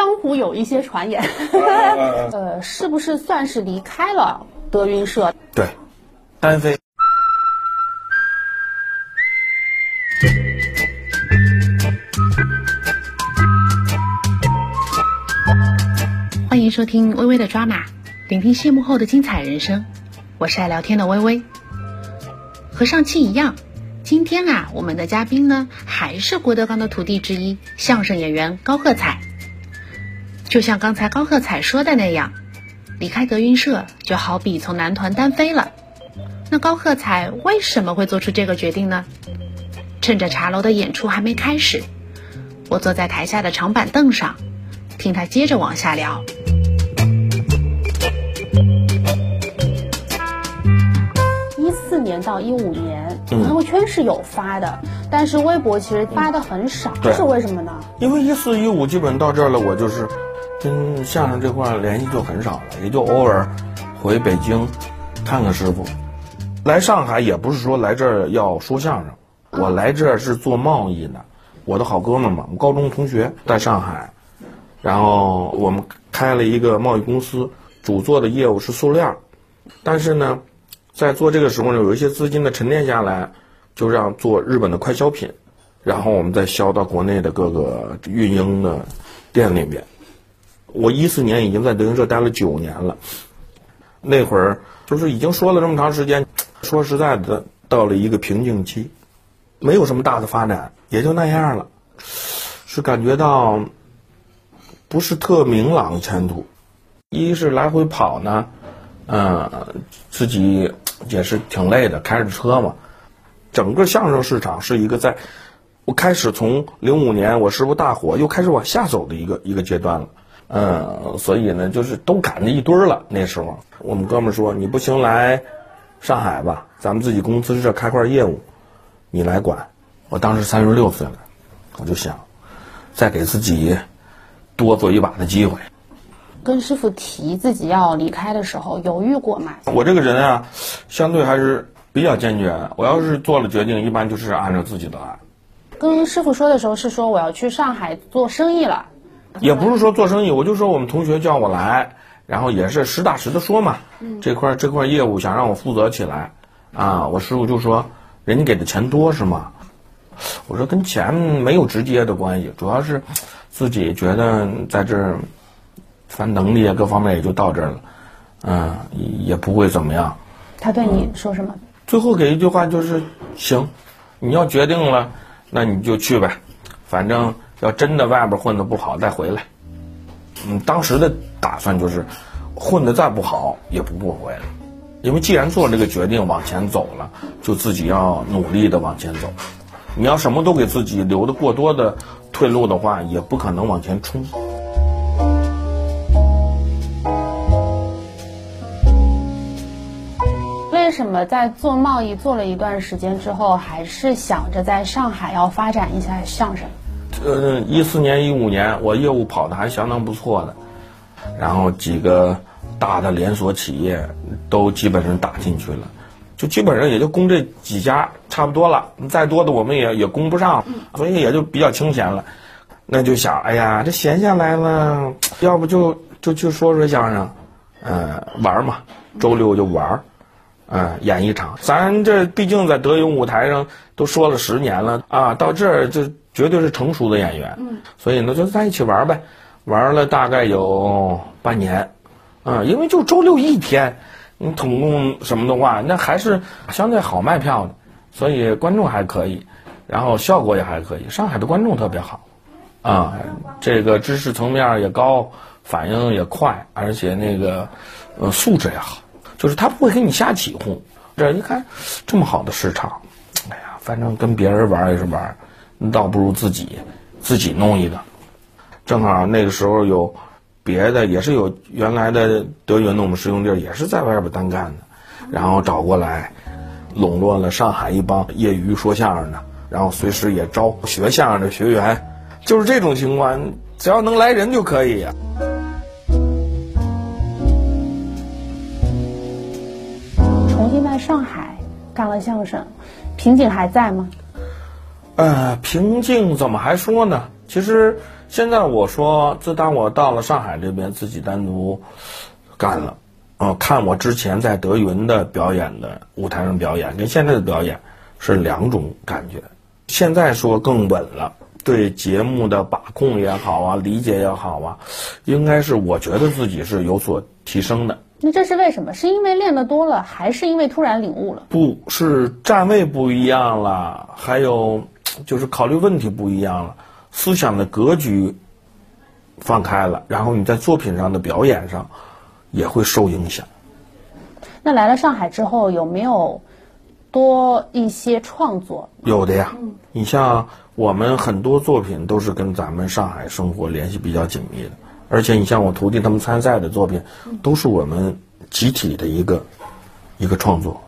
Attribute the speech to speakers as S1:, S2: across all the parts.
S1: 江湖有一些传言，呃，是不是算是离开了德云社？
S2: 对，单飞。
S3: 欢迎收听微微的抓马，聆听谢幕后的精彩人生。我是爱聊天的微微。和上期一样，今天啊，我们的嘉宾呢还是郭德纲的徒弟之一，相声演员高鹤彩。就像刚才高贺彩说的那样，离开德云社就好比从男团单飞了。那高贺彩为什么会做出这个决定呢？趁着茶楼的演出还没开始，我坐在台下的长板凳上，听他接着往下聊。
S1: 一四年到一五年，朋友圈是有发的，但是微博其实发的很少，这是为什么呢？
S2: 因为一四一五基本到这儿了，我就是跟相声这块联系就很少了，也就偶尔回北京看看师傅。来上海也不是说来这儿要说相声，我来这儿是做贸易的。我的好哥们嘛，我高中同学在上海，然后我们开了一个贸易公司，主做的业务是塑料，但是呢。在做这个时候呢，有一些资金的沉淀下来，就让做日本的快消品，然后我们再销到国内的各个运营的店里边。我一四年已经在德云社待了九年了，那会儿就是已经说了这么长时间，说实在的，到了一个瓶颈期，没有什么大的发展，也就那样了，是感觉到不是特明朗前途。一是来回跑呢。嗯，自己也是挺累的，开着车嘛。整个相声市场是一个在，我开始从零五年我师傅大火，又开始往下走的一个一个阶段了。嗯，所以呢，就是都赶着一堆儿了。那时候我们哥们说：“你不行，来上海吧，咱们自己公司这开块业务，你来管。”我当时三十六岁了，我就想再给自己多做一把的机会。
S1: 跟师傅提自己要离开的时候，犹豫过吗？
S2: 我这个人啊，相对还是比较坚决。我要是做了决定，一般就是按照自己的来。
S1: 跟师傅说的时候是说我要去上海做生意了，
S2: 也不是说做生意，我就说我们同学叫我来，然后也是实打实的说嘛，这块这块业务想让我负责起来，啊，我师傅就说，人家给的钱多是吗？我说跟钱没有直接的关系，主要是自己觉得在这儿。反正能力啊，各方面也就到这儿了，嗯，也不会怎么样。
S1: 他对你说什么？
S2: 最后给一句话就是行，你要决定了，那你就去呗。反正要真的外边混的不好，再回来。嗯，当时的打算就是混的再不好也不不回来，因为既然做这个决定往前走了，就自己要努力的往前走。你要什么都给自己留的过多的退路的话，也不可能往前冲。
S1: 为什么在做贸易做了一段时间之后，还是想着在上海要发展一下相声？
S2: 呃，一四年、一五年，我业务跑的还相当不错的，然后几个大的连锁企业都基本上打进去了，就基本上也就攻这几家差不多了，再多的我们也也攻不上，所以也就比较清闲了。那就想，哎呀，这闲下来了，要不就就去说说相声，呃，玩嘛，周六就玩。嗯，演一场，咱这毕竟在德云舞台上都说了十年了啊，到这儿就绝对是成熟的演员，嗯，所以呢就在一起玩呗，玩了大概有半年，啊，因为就周六一天，你统共什么的话，那还是相对好卖票的，所以观众还可以，然后效果也还可以，上海的观众特别好，啊，这个知识层面也高，反应也快，而且那个呃素质也好。就是他不会给你瞎起哄，这一看这么好的市场，哎呀，反正跟别人玩也是玩，倒不如自己自己弄一个。正好那个时候有别的，也是有原来的德云的我们师兄弟也是在外边单干的，然后找过来，笼络了上海一帮业余说相声的，然后随时也招学相声的学员，就是这种情况，只要能来人就可以呀。
S1: 上海干了相声，瓶颈还在吗？
S2: 呃，平静怎么还说呢？其实现在我说，自打我到了上海这边，自己单独干了，呃，看我之前在德云的表演的舞台上表演，跟现在的表演是两种感觉。现在说更稳了，对节目的把控也好啊，理解也好啊，应该是我觉得自己是有所提升的。
S1: 那这是为什么？是因为练得多了，还是因为突然领悟了？
S2: 不是站位不一样了，还有就是考虑问题不一样了。思想的格局放开了，然后你在作品上的表演上也会受影响。
S1: 那来了上海之后，有没有多一些创作？
S2: 有的呀，你像我们很多作品都是跟咱们上海生活联系比较紧密的，而且你像我徒弟他们参赛的作品，都是我们集体的一个一个创作。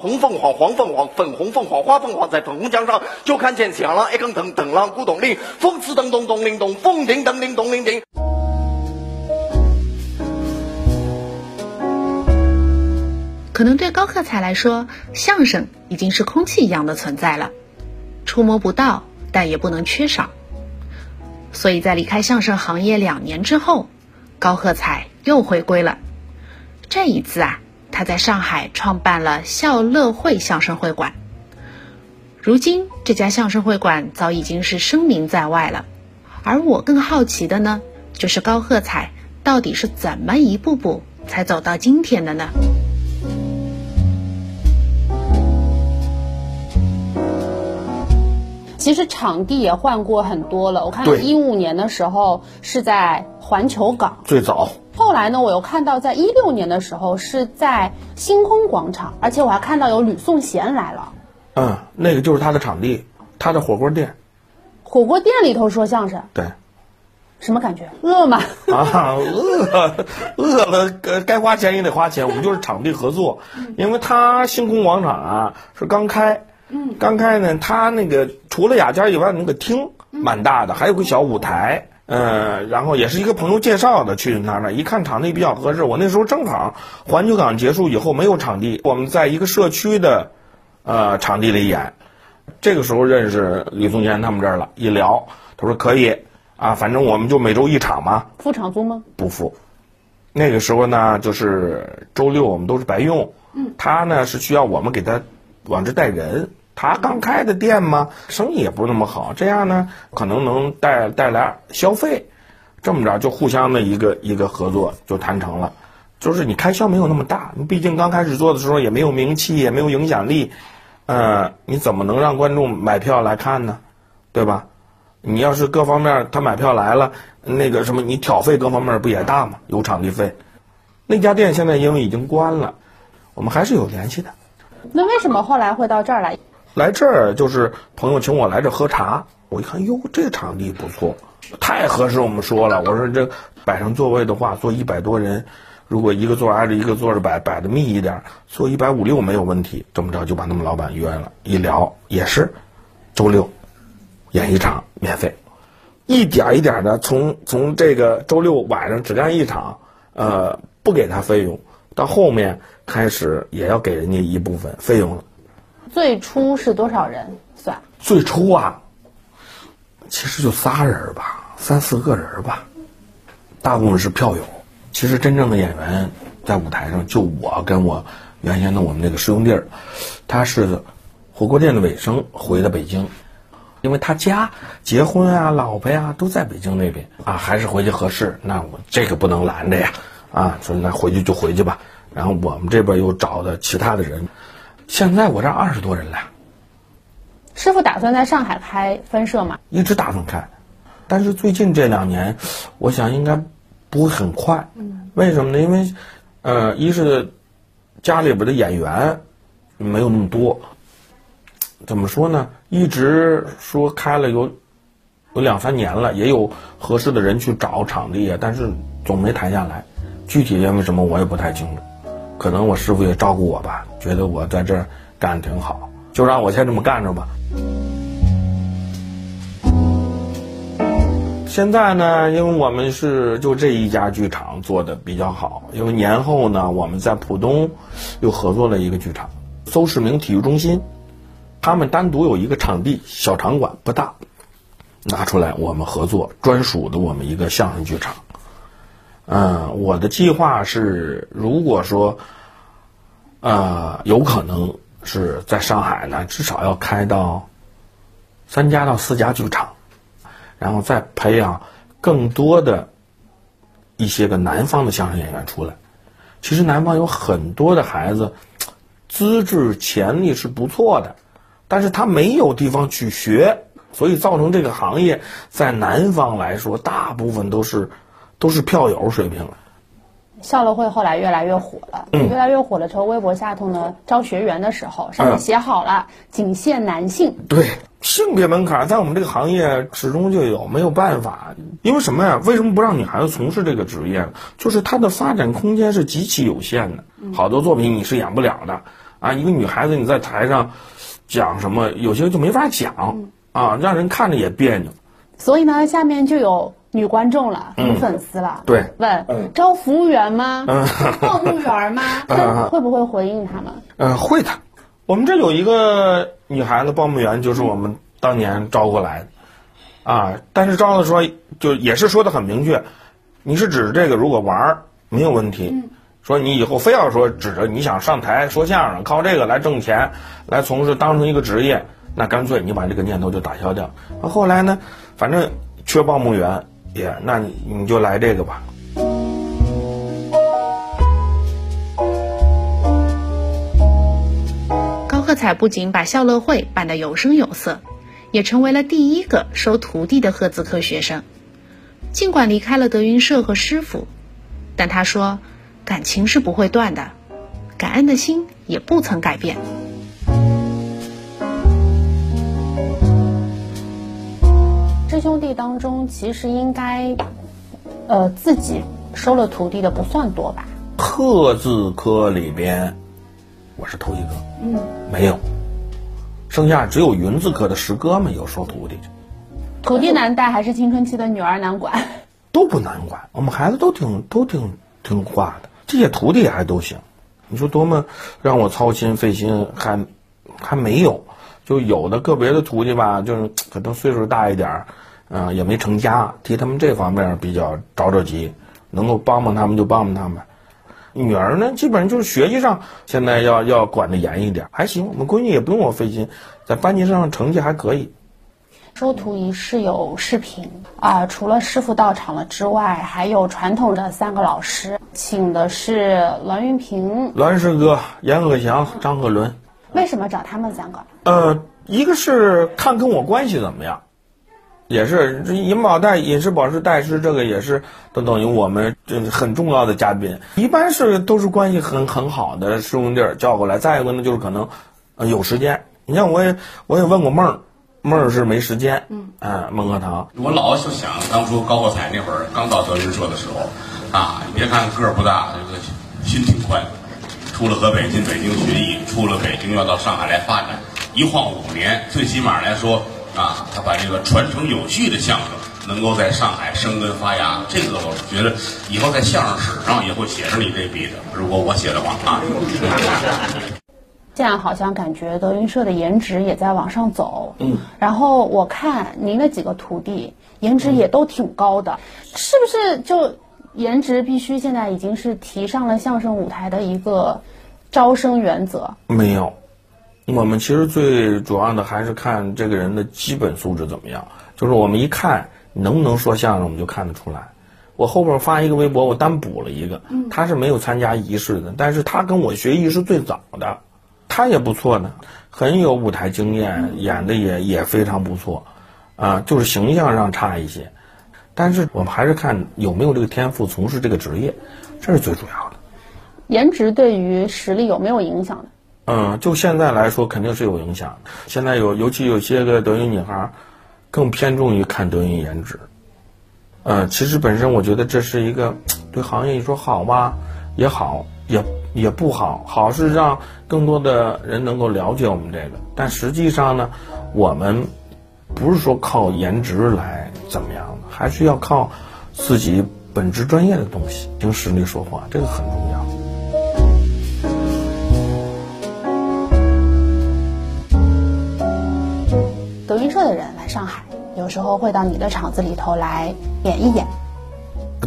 S4: 红凤凰，黄凤凰，粉红凤凰，花凤凰，在粉红江上，就看见响浪一更噔噔浪咕咚铃，风次噔咚咚铃咚，风铃噔铃咚铃叮。
S3: 可能对高克才来说，相声已经是空气一样的存在了，触摸不到，但也不能缺少。所以在离开相声行业两年之后，高鹤彩又回归了。这一次啊。他在上海创办了笑乐会相声会馆，如今这家相声会馆早已经是声名在外了。而我更好奇的呢，就是高鹤彩到底是怎么一步步才走到今天的呢？
S1: 其实场地也换过很多了，我看一五年的时候是在环球港，
S2: 最早。
S1: 后来呢，我又看到在一六年的时候是在星空广场，而且我还看到有吕颂贤来了。
S2: 嗯，那个就是他的场地，他的火锅店。
S1: 火锅店里头说相声。
S2: 对。
S1: 什么感觉？饿吗？
S2: 啊，饿，饿了，该花钱也得花钱。我们就是场地合作，因为他星空广场啊是刚开，嗯，刚开呢，他那个除了雅间以外，那个厅蛮大的，还有个小舞台。嗯，然后也是一个朋友介绍的，去他那一看场地比较合适。我那时候正好环球港结束以后没有场地，我们在一个社区的呃场地里演。这个时候认识李宗贤他们这儿了，一聊，他说可以啊，反正我们就每周一场嘛。
S1: 付场租吗？
S2: 不付。那个时候呢，就是周六我们都是白用。嗯。他呢是需要我们给他往这带人。他刚开的店嘛，生意也不是那么好。这样呢，可能能带带来消费，这么着就互相的一个一个合作就谈成了。就是你开销没有那么大，你毕竟刚开始做的时候也没有名气，也没有影响力，呃，你怎么能让观众买票来看呢？对吧？你要是各方面他买票来了，那个什么，你挑费各方面不也大吗？有场地费。那家店现在因为已经关了，我们还是有联系的。
S1: 那为什么后来会到这儿来？
S2: 来这儿就是朋友请我来这喝茶，我一看哟，这场地不错，太合适我们说了。我说这摆上座位的话，坐一百多人，如果一个座挨着一个座着摆，摆的密一点，坐一百五六没有问题。这么着就把他们老板约了，一聊也是，周六演一场免费，一点一点的从从这个周六晚上只干一场，呃，不给他费用，到后面开始也要给人家一部分费用了。
S1: 最初是多少人算？
S2: 最初啊，其实就仨人吧，三四个人吧，大部分是票友。其实真正的演员在舞台上就我跟我原先的我们那个师兄弟儿，他是火锅店的尾声回的北京，因为他家结婚啊，老婆呀都在北京那边啊，还是回去合适。那我这个不能拦着呀，啊，说那回去就回去吧。然后我们这边又找的其他的人。现在我这二十多人了。
S1: 师傅打算在上海开分社吗？
S2: 一直打算开，但是最近这两年，我想应该不会很快。嗯。为什么呢？因为，呃，一是家里边的演员没有那么多。怎么说呢？一直说开了有有两三年了，也有合适的人去找场地啊，但是总没谈下来。具体因为什么，我也不太清楚。可能我师傅也照顾我吧，觉得我在这儿干挺好，就让我先这么干着吧。现在呢，因为我们是就这一家剧场做的比较好，因为年后呢，我们在浦东又合作了一个剧场，邹市明体育中心，他们单独有一个场地，小场馆不大，拿出来我们合作专属的我们一个相声剧场。嗯，我的计划是，如果说，呃，有可能是在上海呢，至少要开到三家到四家剧场，然后再培养更多的一些个南方的相声演员出来。其实南方有很多的孩子，资质潜力是不错的，但是他没有地方去学，所以造成这个行业在南方来说，大部分都是都是票友水平了。
S1: 笑乐会后来越来越火了，越来越火了之后，微博下头呢招学员的时候，上面写好了仅限男性。
S2: 对，性别门槛在我们这个行业始终就有，没有办法。因为什么呀？为什么不让女孩子从事这个职业？就是她的发展空间是极其有限的，好多作品你是演不了的啊。一个女孩子你在台上讲什么，有些就没法讲啊，让人看着也别扭。
S1: 所以呢，下面就有。女观众了，女粉丝了，
S2: 对，
S1: 问招服务员吗？报幕员吗？会不会回应他们？
S2: 嗯，会的。我们这有一个女孩子报幕员，就是我们当年招过来的啊。但是招的时候就也是说的很明确，你是指这个如果玩儿没有问题，说你以后非要说指着你想上台说相声，靠这个来挣钱，来从事当成一个职业，那干脆你把这个念头就打消掉。后来呢，反正缺报幕员。也，那你你就来这个吧。
S3: 高克彩不仅把笑乐会办得有声有色，也成为了第一个收徒弟的赫兹科学生。尽管离开了德云社和师傅，但他说，感情是不会断的，感恩的心也不曾改变。
S1: 师兄弟当中，其实应该，呃，自己收了徒弟的不算多吧？
S2: 刻字科里边，我是头一个。嗯，没有，剩下只有云字科的师哥们有收徒弟。
S1: 徒弟难带还是青春期的女儿难管？
S2: 都不难管，我们孩子都挺都挺听话的，这些徒弟还都行。你说多么让我操心费心，还还没有，就有的个别的徒弟吧，就是可能岁数大一点儿。嗯，也没成家，替他们这方面比较着着急，能够帮帮他们就帮帮他们。女儿呢，基本上就是学习上现在要要管的严一点，还行。我们闺女也不用我费心，在班级上成绩还可以。
S1: 收徒仪式有视频啊，除了师傅到场了之外，还有传统的三个老师，请的是栾云平、
S2: 栾师哥、阎鹤祥、张鹤伦。
S1: 为什么找他们三个？
S2: 呃，一个是看跟我关系怎么样。也是这银保代饮食保湿代师，这个也是都等于我们这很重要的嘉宾。一般是都是关系很很好的师兄弟叫过来。再一个呢，就是可能有时间。你像我也我也问过梦儿，梦儿是没时间。嗯，啊，孟鹤堂。
S5: 我老就想当初高国彩那会儿刚到德云社的时候，啊，你别看个儿不大，这个心挺宽。出了河北进北京学艺，出了北京要到上海来发展，一晃五年，最起码来说。啊，他把这个传承有序的相声能够在上海生根发芽，这个我觉得以后在相声史上也会写上你这笔的。如果我写的话啊，
S1: 这样好像感觉德云社的颜值也在往上走。嗯，然后我看您的几个徒弟颜值也都挺高的，是不是就颜值必须现在已经是提上了相声舞台的一个招生原则？
S2: 没有。我们其实最主要的还是看这个人的基本素质怎么样。就是我们一看能不能说相声，我们就看得出来。我后边发一个微博，我单补了一个，他是没有参加仪式的，但是他跟我学艺是最早的，他也不错的，很有舞台经验，演的也也非常不错，啊，就是形象上差一些。但是我们还是看有没有这个天赋从事这个职业，这是最主要的。
S1: 颜值对于实力有没有影响呢？
S2: 嗯，就现在来说，肯定是有影响。现在有，尤其有些个德云女孩，更偏重于看德云颜值。嗯，其实本身我觉得这是一个 对行业你说好吧，也好，也也不好。好是让更多的人能够了解我们这个，但实际上呢，我们不是说靠颜值来怎么样的，还是要靠自己本职专业的东西，凭实力说话，这个很重要。
S1: 德云社的人来上海有时候会到你的厂子里头来演一演。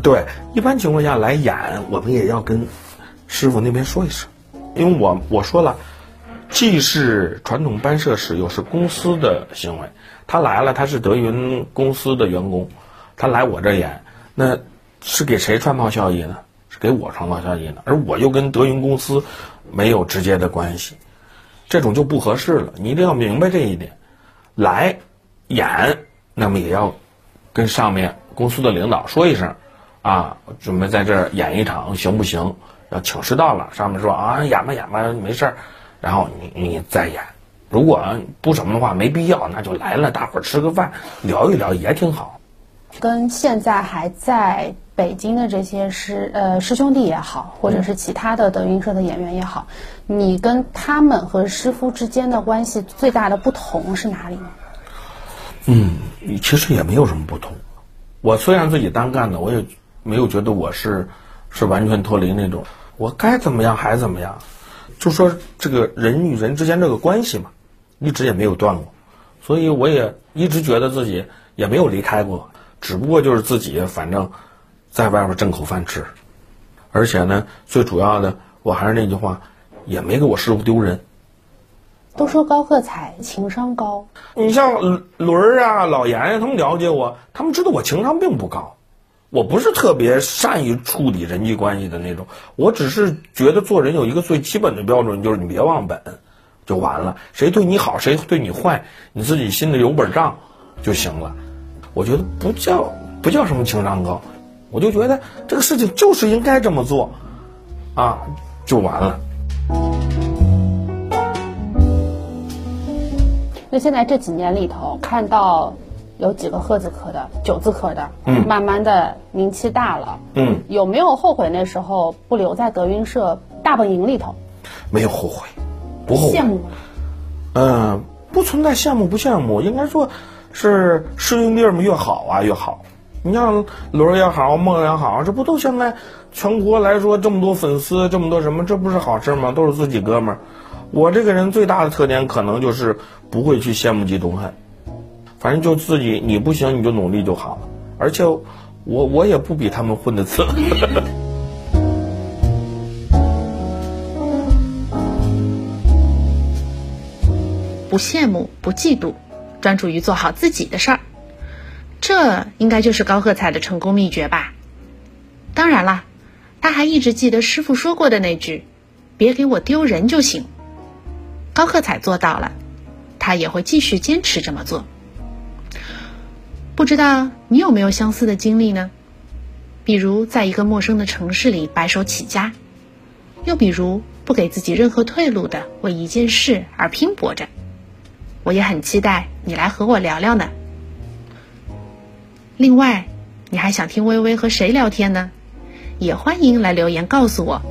S2: 对，一般情况下来演，我们也要跟师傅那边说一声，因为我我说了，既是传统班社史，又是公司的行为。他来了，他是德云公司的员工，他来我这演，那是给谁创造效益呢？是给我创造效益呢？而我又跟德云公司没有直接的关系，这种就不合适了。你一定要明白这一点。来演，那么也要跟上面公司的领导说一声。啊，准备在这儿演一场，行不行？要请示到了，上面说啊，演吧演吧，没事儿。然后你你再演，如果不什么的话，没必要，那就来了，大伙儿吃个饭，聊一聊也挺好。
S1: 跟现在还在北京的这些师呃师兄弟也好，或者是其他的德云社的演员也好，你跟他们和师傅之间的关系最大的不同是哪里呢？
S2: 嗯，其实也没有什么不同。我虽然自己单干的，我也。没有觉得我是是完全脱离那种，我该怎么样还怎么样，就说这个人与人之间这个关系嘛，一直也没有断过，所以我也一直觉得自己也没有离开过，只不过就是自己反正在外边挣口饭吃，而且呢，最主要的我还是那句话，也没给我师傅丢人。
S1: 都说高鹤彩情商高，
S2: 你像轮儿啊、老严呀，他们了解我，他们知道我情商并不高。我不是特别善于处理人际关系的那种，我只是觉得做人有一个最基本的标准，就是你别忘本，就完了。谁对你好，谁对你坏，你自己心里有本账就行了。我觉得不叫不叫什么情商高，我就觉得这个事情就是应该这么做，啊，就完了。
S1: 那现在这几年里头看到。有几个赫字科的、九字科的，嗯，慢慢的名气大了，嗯，有没有后悔那时候不留在德云社大本营里头？
S2: 没有后悔，不后悔。
S1: 羡慕吗？
S2: 嗯，不存在羡慕不羡慕，应该说是师兄弟们越好啊越好。你像轮儿也好，梦也好，这不都现在全国来说这么多粉丝，这么多什么，这不是好事吗？都是自己哥们儿。我这个人最大的特点可能就是不会去羡慕嫉妒恨。反正就自己，你不行你就努力就好了。而且，我我也不比他们混的次。
S3: 不羡慕，不嫉妒，专注于做好自己的事儿，这应该就是高鹤彩的成功秘诀吧。当然了，他还一直记得师傅说过的那句：“别给我丢人就行。”高鹤彩做到了，他也会继续坚持这么做。不知道你有没有相似的经历呢？比如在一个陌生的城市里白手起家，又比如不给自己任何退路的为一件事而拼搏着。我也很期待你来和我聊聊呢。另外，你还想听微微和谁聊天呢？也欢迎来留言告诉我。